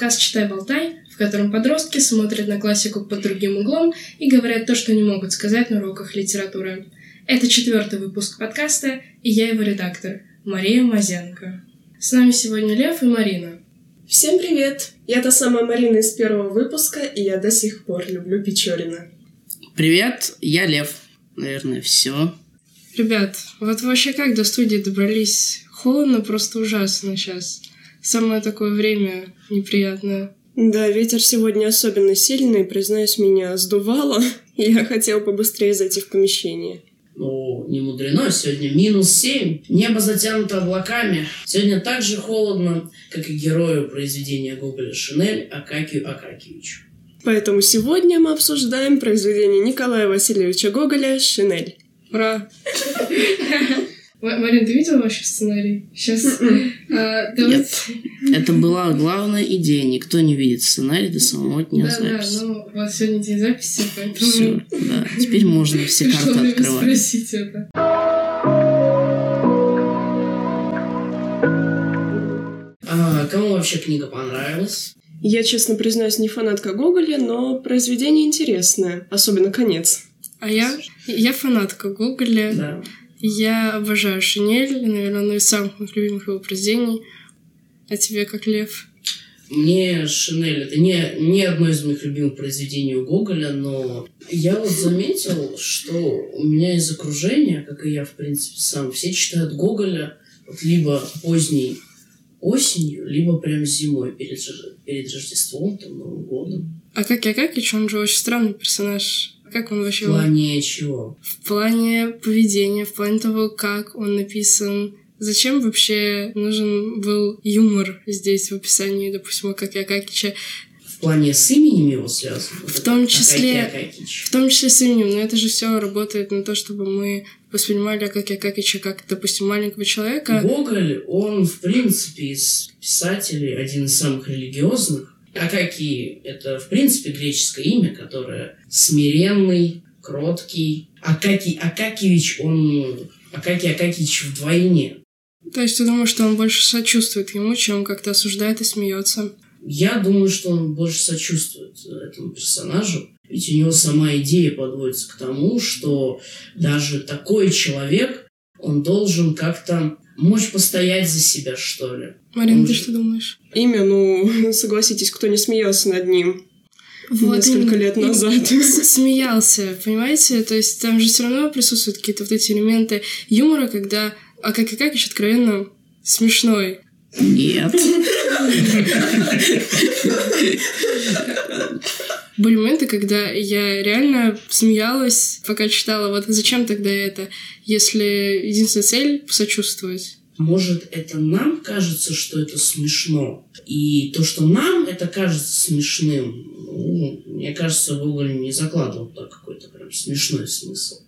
подкаст «Читай-болтай», в котором подростки смотрят на классику под другим углом и говорят то, что не могут сказать на уроках литературы. Это четвертый выпуск подкаста, и я его редактор, Мария Мазенко. С нами сегодня Лев и Марина. Всем привет! Я та самая Марина из первого выпуска, и я до сих пор люблю Печорина. Привет, я Лев. Наверное, все. Ребят, вот вообще как до студии добрались? Холодно просто ужасно сейчас. Самое такое время неприятное. Да, ветер сегодня особенно сильный, признаюсь, меня сдувало, я хотела побыстрее зайти в помещение. Ну, не мудрено, сегодня минус семь, небо затянуто облаками. Сегодня так же холодно, как и герою произведения Гоголя Шинель Акакию Акакевичу. Поэтому сегодня мы обсуждаем произведение Николая Васильевича Гоголя «Шинель». Ура! Марин, ты видела вообще сценарий? Сейчас... А, Нет. Это была главная идея. Никто не видит сценарий до самого дня да, записи. Да, ну, у вас сегодня день записи, поэтому... Все, да. Теперь можно все карты открывать. спросить это. А, кому вообще книга понравилась? Я, честно признаюсь, не фанатка Гоголя, но произведение интересное, особенно конец. А я, я фанатка Гоголя. Да. Я обожаю Шинель, наверное, одно из самых моих любимых его произведений. А тебе как лев? Мне Шинель это не, не одно из моих любимых произведений у Гоголя, но я вот заметил, что у меня из окружения, как и я, в принципе, сам, все читают Гоголя вот либо поздней осенью, либо прям зимой перед, перед Рождеством, там, Новым годом. А как я Акакич, он же очень странный персонаж. Как он В вообще... плане чего? В плане поведения, в плане того, как он написан. Зачем вообще нужен был юмор здесь в описании, допустим, как Акакича? В плане с именем его связано? В том числе- Акакич. В том числе с именем, но это же все работает на то, чтобы мы воспринимали Акаки Акакича как, допустим, маленького человека. Гоголь, он, в принципе, из писателей один из самых религиозных. Акакий — это, в принципе, греческое имя, которое смиренный, кроткий. Акакий Акакевич, он... Акакий Акакевич вдвойне. То есть ты думаешь, что он больше сочувствует ему, чем как-то осуждает и смеется? Я думаю, что он больше сочувствует этому персонажу. Ведь у него сама идея подводится к тому, что даже такой человек, он должен как-то мочь постоять за себя, что ли. Марина, Он ты же- что думаешь? Имя, ну, согласитесь, кто не смеялся над ним несколько именно. лет И- назад. Смеялся, понимаете? То есть там же все равно присутствуют какие-то вот эти элементы юмора, когда Акаки Акакич откровенно смешной. Нет. Были моменты, когда я реально смеялась, пока читала, вот зачем тогда это, если единственная цель — посочувствовать. Может, это нам кажется, что это смешно. И то, что нам это кажется смешным, ну, мне кажется, Гоголь не закладывал туда какой-то прям смешной смысл.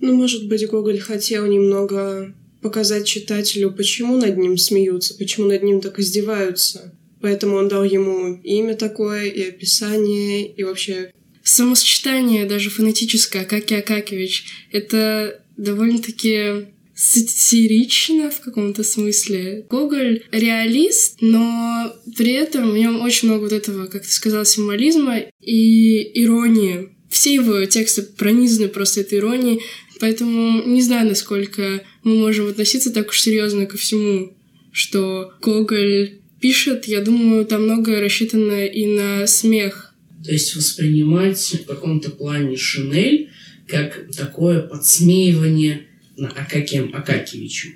Ну, может быть, Гоголь хотел немного показать читателю, почему над ним смеются, почему над ним так издеваются. Поэтому он дал ему имя такое, и описание, и вообще... Самосочетание даже фонетическое, Акаки Акакевич, это довольно-таки сатирично в каком-то смысле. Гоголь реалист, но при этом в нем очень много вот этого, как ты сказала, символизма и иронии. Все его тексты пронизаны просто этой иронией, поэтому не знаю, насколько мы можем относиться так уж серьезно ко всему, что Гоголь пишет. Я думаю, там многое рассчитано и на смех. То есть воспринимать в каком-то плане Шинель как такое подсмеивание на Акакием Акакевичу.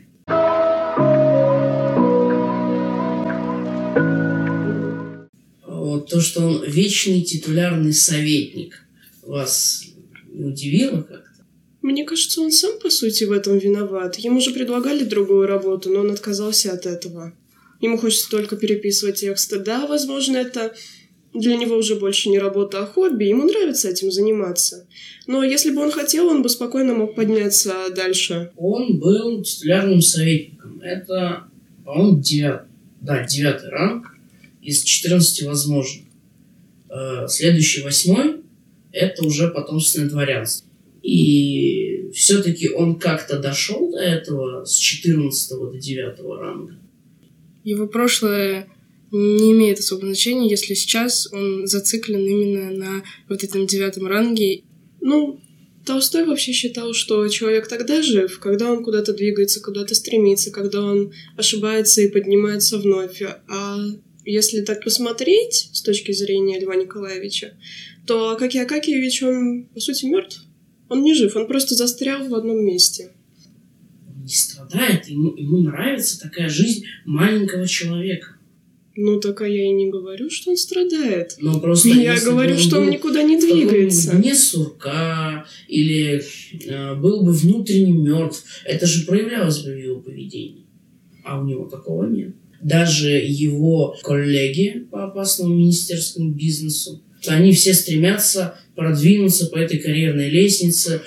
Вот то, что он вечный титулярный советник, вас не удивило как-то? Мне кажется, он сам, по сути, в этом виноват. Ему же предлагали другую работу, но он отказался от этого. Ему хочется только переписывать тексты. Да, возможно, это для него уже больше не работа, а хобби. Ему нравится этим заниматься. Но если бы он хотел, он бы спокойно мог подняться дальше. Он был титулярным советником. Это, по-моему, девятый, да, девятый ранг из 14 возможных. Э, Следующий восьмой – это уже потомственное дворянство. И все-таки он как-то дошел до этого с 14 до 9 ранга. Его прошлое не имеет особого значения, если сейчас он зациклен именно на вот этом девятом ранге. Ну, Толстой вообще считал, что человек тогда жив, когда он куда-то двигается, куда-то стремится, когда он ошибается и поднимается вновь. А если так посмотреть с точки зрения Льва Николаевича, то Акакий Акакиевич, он, по сути, мертв. Он не жив, он просто застрял в одном месте. Не страдает, ему, ему нравится такая жизнь маленького человека. Ну, так а я и не говорю, что он страдает. Но просто я говорю, он что он никуда не двигается. Не сурка или э, был бы внутренне мертв. Это же проявлялось бы в его поведении. А у него такого нет. Даже его коллеги по опасному министерскому бизнесу, они все стремятся продвинуться по этой карьерной лестнице,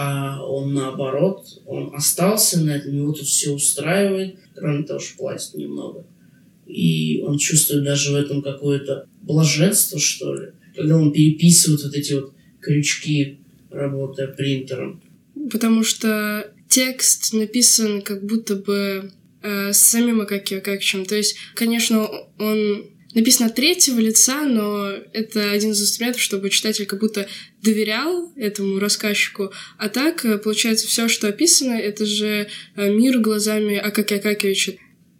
а он наоборот, он остался на этом, его тут все устраивает, кроме того, что платит немного. И он чувствует даже в этом какое-то блаженство, что ли, когда он переписывает вот эти вот крючки, работая принтером. Потому что текст написан как будто бы э, самим Акаки Акакичем. То есть, конечно, он написано третьего лица, но это один из инструментов, чтобы читатель как будто доверял этому рассказчику. А так, э, получается, все, что описано, это же э, мир глазами Акаки Акакевича.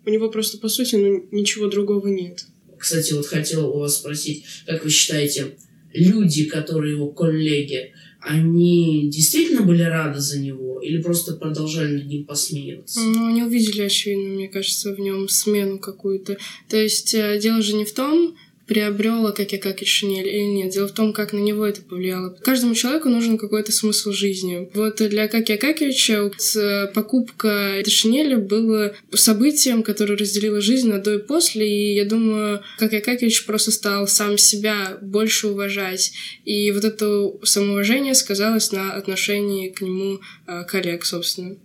У него просто, по сути, ну, ничего другого нет. Кстати, вот хотел у вас спросить, как вы считаете, люди, которые его коллеги, они действительно были рады за него или просто продолжали над ним посмеиваться? Ну, они увидели, очевидно, мне кажется, в нем смену какую-то. То есть э, дело же не в том, приобрел как я шинель или нет. Дело в том, как на него это повлияло. Каждому человеку нужен какой-то смысл жизни. Вот для Акаки Акакевича покупка этой шинели было событием, которое разделило жизнь на до и после, и я думаю, как Акакевич просто стал сам себя больше уважать. И вот это самоуважение сказалось на отношении к нему а, коллег, собственно.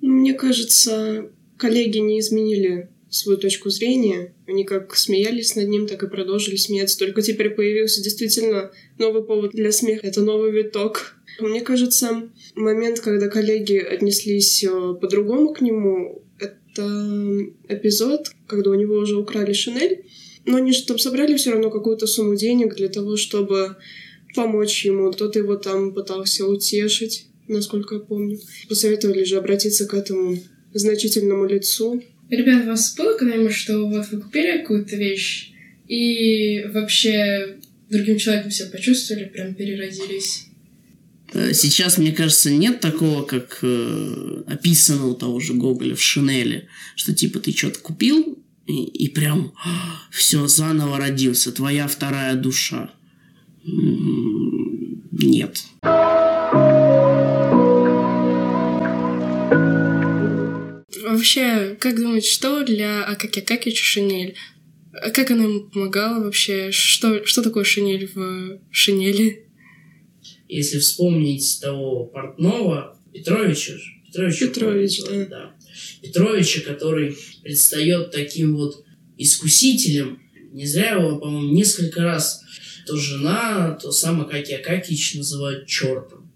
Мне кажется, коллеги не изменили свою точку зрения. Они как смеялись над ним, так и продолжили смеяться. Только теперь появился действительно новый повод для смеха. Это новый виток. Мне кажется, момент, когда коллеги отнеслись э, по-другому к нему, это эпизод, когда у него уже украли Шинель. Но они же там собрали все равно какую-то сумму денег для того, чтобы помочь ему. Кто-то его там пытался утешить, насколько я помню. Посоветовали же обратиться к этому значительному лицу, Ребят, у вас было когда-нибудь, что вот вы купили какую-то вещь и вообще другим человеком себя почувствовали, прям переродились? Э, сейчас, мне кажется, нет такого, как э, описано у того же Гоголя в Шинели, что типа ты что-то купил и, и прям все заново родился, твоя вторая душа. Нет. Вообще, как думаете, что для Акаки Акакича шинель? Как она ему помогала вообще? Что, что такое шинель в шинели? Если вспомнить того портного Петровича, Петровича, Петрович, да. да. Петровича, который предстает таким вот искусителем. Не зря его, по-моему, несколько раз то жена, то сам Акаки Акакич называют чертом.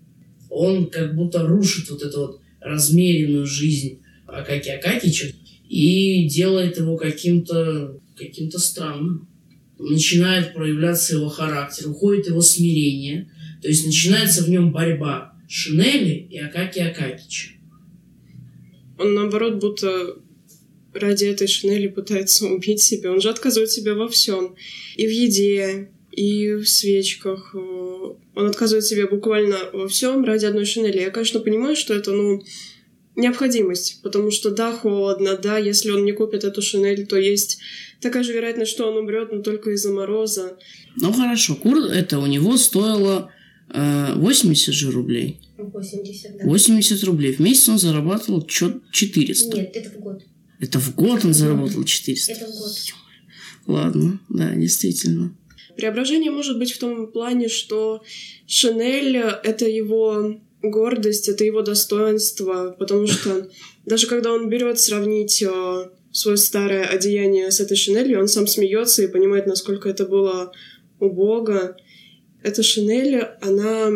Он как будто рушит вот эту вот размеренную жизнь Акаки Акакича и делает его каким-то каким-то странным. Начинает проявляться его характер, уходит его смирение, то есть начинается в нем борьба Шинели и Акаки Акакича. Он, наоборот, будто ради этой Шинели пытается убить себя. Он же отказывает себя во всем. И в еде, и в свечках. Он отказывает себе буквально во всем ради одной Шинели. Я, конечно, понимаю, что это, ну, необходимость, потому что да, холодно, да, если он не купит эту шинель, то есть такая же вероятность, что он умрет, но только из-за мороза. Ну хорошо, кур это у него стоило э, 80 же рублей. 80, да. 80 рублей. В месяц он зарабатывал чё 400. Нет, это в год. Это в год он заработал 400? Это в год. Ладно, да, действительно. Преображение может быть в том плане, что Шинель — это его гордость, это его достоинство, потому что даже когда он берет сравнить э, свое старое одеяние с этой шинелью, он сам смеется и понимает, насколько это было убого. Эта шинель, она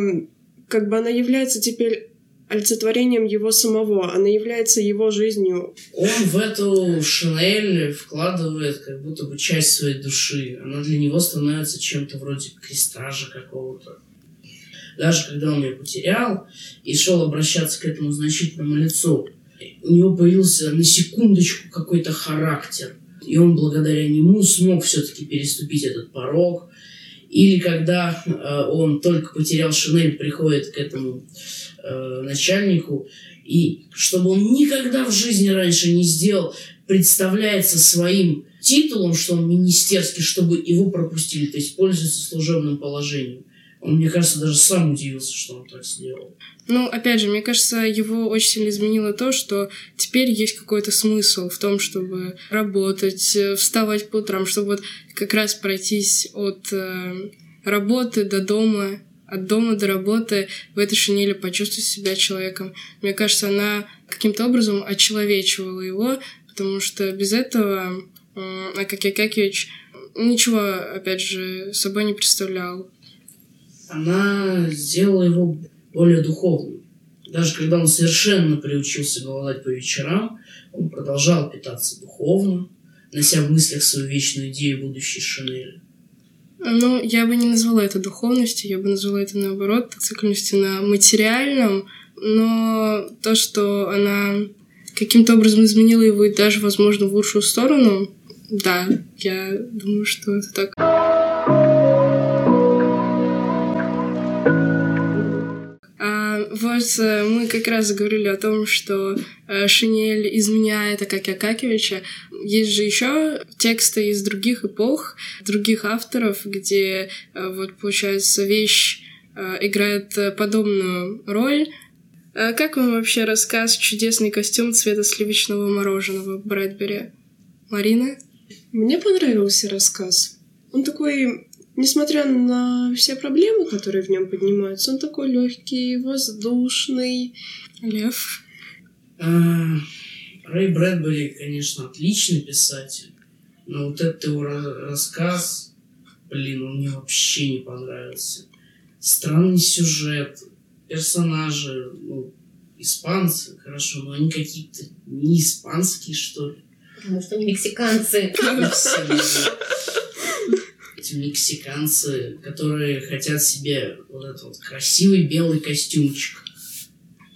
как бы она является теперь олицетворением его самого. Она является его жизнью. Он в эту Шинель вкладывает как будто бы часть своей души. Она для него становится чем-то вроде крестража какого-то. Даже когда он ее потерял и шел обращаться к этому значительному лицу, у него появился на секундочку какой-то характер. И он благодаря нему смог все-таки переступить этот порог. Или когда э, он только потерял Шинель, приходит к этому э, начальнику, и чтобы он никогда в жизни раньше не сделал, представляется своим титулом, что он министерский, чтобы его пропустили, то есть пользуется служебным положением. Он, мне кажется, даже сам удивился, что он так сделал. Ну, опять же, мне кажется, его очень сильно изменило то, что теперь есть какой-то смысл в том, чтобы работать, э, вставать по утрам, чтобы вот как раз пройтись от э, работы до дома, от дома до работы в этой шинели почувствовать себя человеком. Мне кажется, она каким-то образом очеловечивала его, потому что без этого э, Акакий Акакевич ничего, опять же, собой не представлял она сделала его более духовным. Даже когда он совершенно приучился голодать по вечерам, он продолжал питаться духовно, нося в мыслях свою вечную идею будущей Шинели. Ну, я бы не назвала это духовностью, я бы назвала это, наоборот, цикличностью на материальном, но то, что она каким-то образом изменила его и даже, возможно, в лучшую сторону, да, я думаю, что это так. Э, мы как раз заговорили о том, что э, Шинель изменяет Акаки Акакевича. Есть же еще тексты из других эпох, других авторов, где э, вот получается вещь играет подобную роль. Как вам вообще рассказ «Чудесный костюм цвета сливочного мороженого» Брэдбери? Марина? Мне понравился рассказ. Он такой несмотря на все проблемы, которые в нем поднимаются, он такой легкий, воздушный. Лев. А, Рэй Брэдбери, конечно, отличный писатель, но вот этот его рассказ, блин, он мне вообще не понравился. Странный сюжет, персонажи, ну, испанцы, хорошо, но они какие-то не испанские, что ли. Потому что они мексиканцы эти мексиканцы, которые хотят себе вот этот вот красивый белый костюмчик.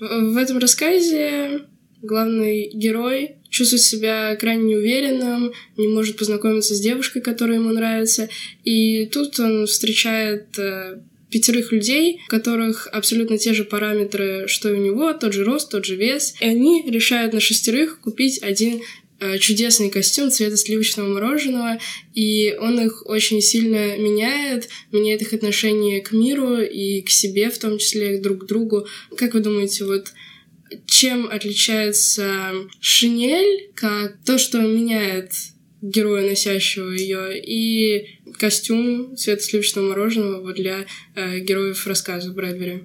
В этом рассказе главный герой чувствует себя крайне неуверенным, не может познакомиться с девушкой, которая ему нравится. И тут он встречает э, пятерых людей, у которых абсолютно те же параметры, что и у него, тот же рост, тот же вес. И они решают на шестерых купить один чудесный костюм цвета сливочного мороженого, и он их очень сильно меняет, меняет их отношение к миру и к себе, в том числе друг к другу. Как вы думаете, вот чем отличается шинель, как то, что меняет героя, носящего ее, и костюм цвета сливочного мороженого вот для э, героев рассказа Брэдбери?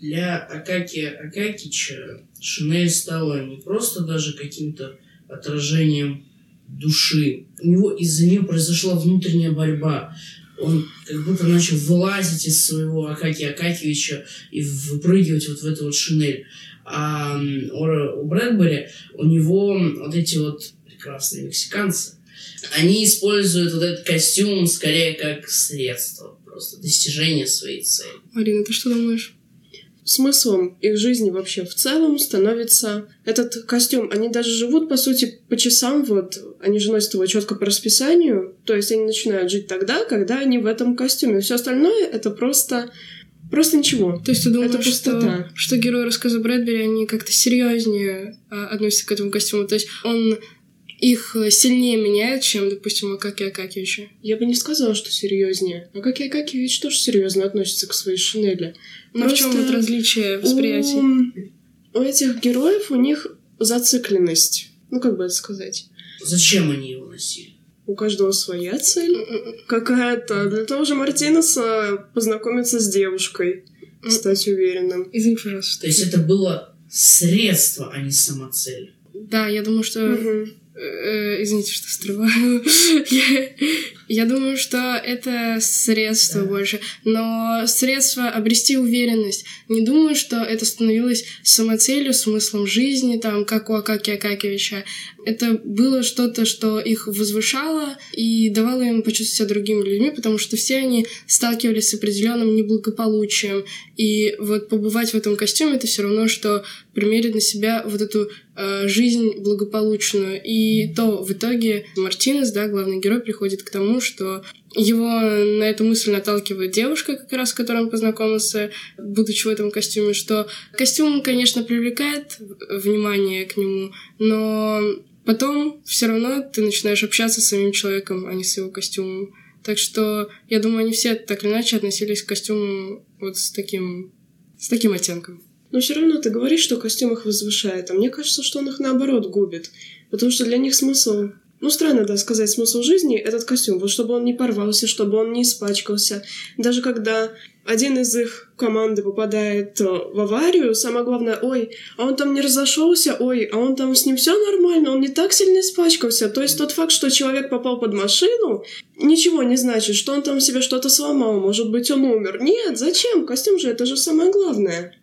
Для Акаки Акакича Шинель стала не просто даже каким-то отражением души. У него из-за нее произошла внутренняя борьба. Он как будто начал вылазить из своего Акаки Акакевича и выпрыгивать вот в эту вот шинель. А у Брэдбери у него вот эти вот прекрасные мексиканцы, они используют вот этот костюм скорее как средство просто достижения своей цели. Марина, ты что думаешь? Смыслом их жизни вообще в целом становится этот костюм. Они даже живут, по сути, по часам, вот, они же носят его четко по расписанию, то есть они начинают жить тогда, когда они в этом костюме. Все остальное — это просто Просто ничего. То есть ты думаешь, это что, что герои рассказа Брэдбери, они как-то серьезнее а, относятся к этому костюму? То есть он их сильнее меняет, чем, допустим, Акаки Акакевича? Я бы не сказала, что серьезнее. Акаки Акакевич тоже серьезно относится к своей шинели. Но в чем вот различие восприятия? У, у этих героев у них зацикленность. Ну, как бы это сказать? Зачем они его носили? У каждого своя цель какая-то. Для того же Мартинеса познакомиться с девушкой, стать уверенным. Извини, пожалуйста. То есть это было средство, а не самоцель. Да, я думаю, что... Угу. Э, извините, что срываю. я, думаю, что это средство да. больше, но средство обрести уверенность. Не думаю, что это становилось самоцелью, смыслом жизни, там, как у Акаки Акакевича. Это было что-то, что их возвышало и давало им почувствовать себя другими людьми, потому что все они сталкивались с определенным неблагополучием. И вот побывать в этом костюме это все равно, что примерить на себя вот эту э, жизнь благополучную. И то в итоге Мартинес, да, главный герой, приходит к тому, что его на эту мысль наталкивает девушка, как раз с которой он познакомился, будучи в этом костюме, что костюм, конечно, привлекает внимание к нему, но потом все равно ты начинаешь общаться с самим человеком, а не с его костюмом. Так что я думаю, они все так или иначе относились к костюму вот с таким, с таким оттенком. Но все равно ты говоришь, что костюм их возвышает, а мне кажется, что он их наоборот губит. Потому что для них смысл ну, странно, да, сказать смысл жизни этот костюм, вот чтобы он не порвался, чтобы он не испачкался. Даже когда один из их команды попадает э, в аварию, самое главное, ой, а он там не разошелся, ой, а он там с ним все нормально, он не так сильно испачкался. То есть тот факт, что человек попал под машину, ничего не значит, что он там себе что-то сломал, может быть, он умер. Нет, зачем? Костюм же, это же самое главное.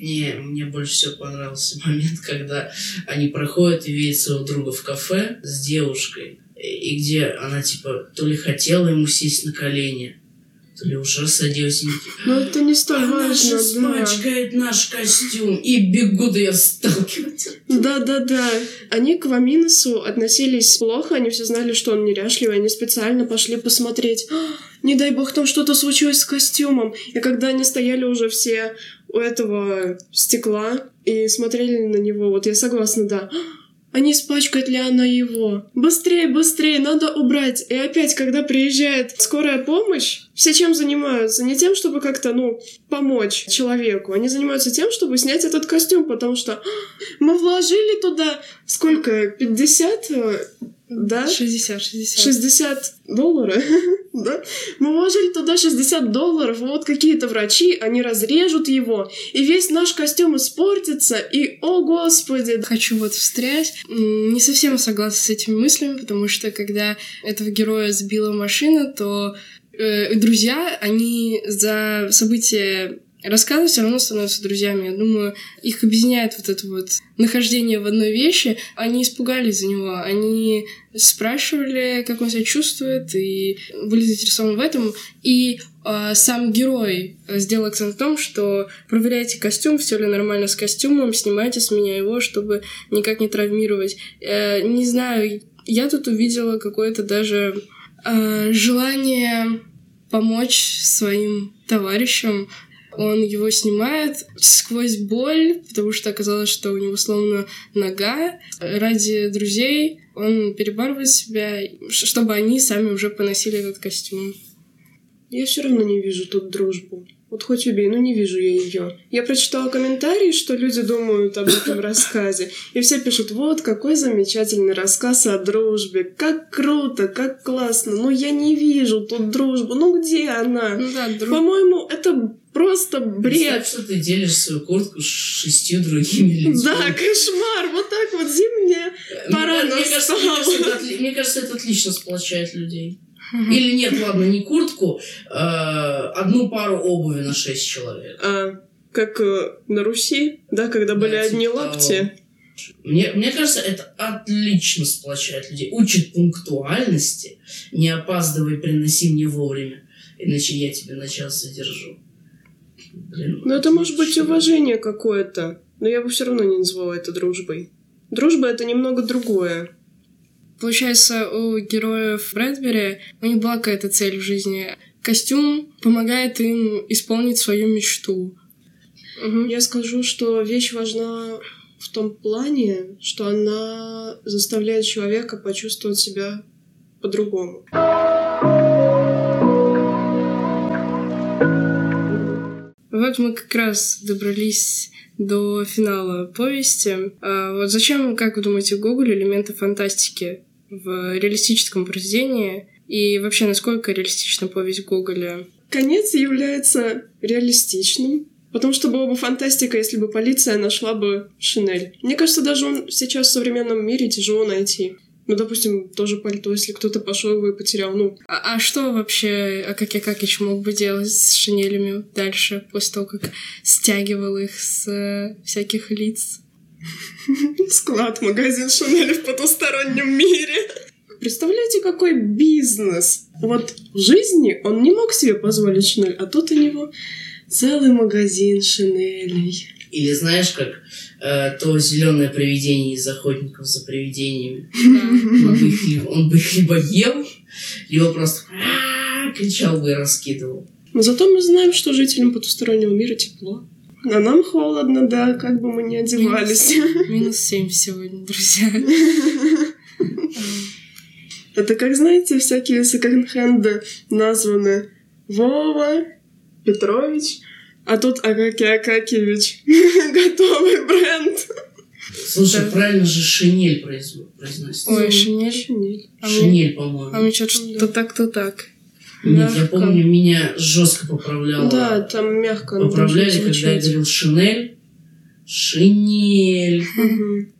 Не, мне больше всего понравился момент, когда они проходят и видят своего друга в кафе с девушкой, и где она, типа, то ли хотела ему сесть на колени, то ли уже садилась. Но это не столь она важно, же смачкает наш костюм, и бегут ее сталкивать. Да-да-да. Они к Ваминусу относились плохо, они все знали, что он неряшливый, они специально пошли посмотреть не дай бог там что-то случилось с костюмом. И когда они стояли уже все у этого стекла и смотрели на него. Вот я согласна, да. Не испачкает ли она его? Быстрее, быстрее, надо убрать. И опять, когда приезжает скорая помощь, все чем занимаются? Не тем, чтобы как-то, ну, помочь человеку. Они занимаются тем, чтобы снять этот костюм, потому что мы вложили туда сколько? 50 да? 60, 60. 60 долларов, да? Мы вложили туда 60 долларов, вот какие-то врачи, они разрежут его, и весь наш костюм испортится, и, о господи! Хочу вот встрять. Не совсем согласна с этими мыслями, потому что когда этого героя сбила машина, то э, друзья, они за события рассказы все равно становятся друзьями. Я думаю, их объединяет вот это вот нахождение в одной вещи. Они испугались за него, они спрашивали, как он себя чувствует, и были заинтересованы в этом. И э, сам герой сделал акцент в том, что проверяйте костюм, все ли нормально с костюмом, снимайте с меня его, чтобы никак не травмировать. Э, не знаю, я тут увидела какое-то даже э, желание помочь своим товарищам он его снимает сквозь боль, потому что оказалось, что у него сломана нога. Ради друзей он перебарывает себя, чтобы они сами уже поносили этот костюм. Я все равно не вижу тут дружбу. Вот хоть убей, но не вижу я ее. Я прочитала комментарии, что люди думают об этом рассказе. И все пишут, вот какой замечательный рассказ о дружбе. Как круто, как классно. Но я не вижу тут дружбу. Ну где она? Ну да, друг... По-моему, это просто бред. Представь, что ты делишь свою куртку с шестью другими людьми. Да, кошмар. Вот так вот зимняя пора мне, кажется, мне, кажется, это, мне кажется, это отлично сплочает людей. Или нет, ладно, не куртку, а одну пару обуви на шесть человек. А, как э, на Руси, да, когда были да, одни типа лапти. Мне, мне кажется, это отлично сплочает людей. Учит пунктуальности. Не опаздывай, приноси мне вовремя. Иначе я тебя на час задержу. Ну, это может быть уважение какое-то. Но я бы все равно не назвала это дружбой. Дружба это немного другое. Получается, у героев Брэдбери у них была какая-то цель в жизни. Костюм помогает им исполнить свою мечту. Угу. Я скажу, что вещь важна в том плане, что она заставляет человека почувствовать себя по-другому. Вот мы как раз добрались до финала повести. А вот зачем, как вы думаете, Гоголь элементы фантастики в реалистическом произведении и вообще насколько реалистична повесть Гоголя? Конец является реалистичным, потому что было бы фантастика, если бы полиция нашла бы Шинель. Мне кажется, даже он сейчас в современном мире тяжело найти. Ну, допустим, тоже пальто, если кто-то пошел его и потерял, ну, А, а что вообще Акаки Акакич мог бы делать с шинелями дальше, после того, как стягивал их с э, всяких лиц? склад, магазин Шанель в потустороннем мире. Представляете, какой бизнес? Вот в жизни он не мог себе позволить Шанель, а тут у него целый магазин Шанелей. Или знаешь, как э, то зеленое привидение из охотников за привидениями. Он бы их, ли- он бы их либо ел, либо просто «А-а-а» кричал бы и раскидывал. Но зато мы знаем, что жителям потустороннего мира тепло. А нам холодно, да, как бы мы ни одевались. Минус семь сегодня, друзья. Это как, знаете, всякие секонд-хенды названы Вова, Петрович, а тут Акаки Акакевич. Готовый бренд. Слушай, Да. правильно же шинель произ- произносится. Ой, шинель. Шинель. А Шинель, а по-моему. мне что-то что так, то так. Нет, я мягко. помню, меня жестко поправляло. Да, там мягко. Поправляли, когда я говорил шинель. Шинель. Мгм.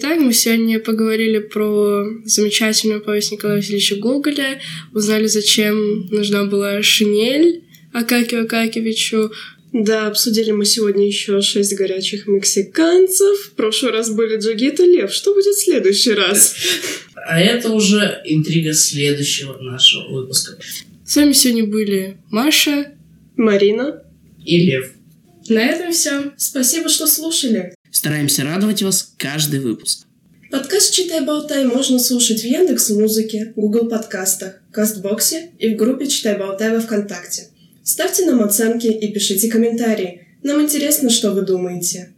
Итак, мы сегодня поговорили про замечательную повесть Николая Васильевича Гоголя, узнали, зачем нужна была шинель Акакию Акакевичу. Да, обсудили мы сегодня еще шесть горячих мексиканцев. В прошлый раз были Джигит и Лев. Что будет в следующий раз? А это уже интрига следующего нашего выпуска. С вами сегодня были Маша. Марина. И Лев. На этом все. Спасибо, что слушали. Стараемся радовать вас каждый выпуск. Подкаст «Читай, болтай» можно слушать в Яндекс Музыке, Google подкастах, Кастбоксе и в группе «Читай, болтай» во Вконтакте. Ставьте нам оценки и пишите комментарии. Нам интересно, что вы думаете.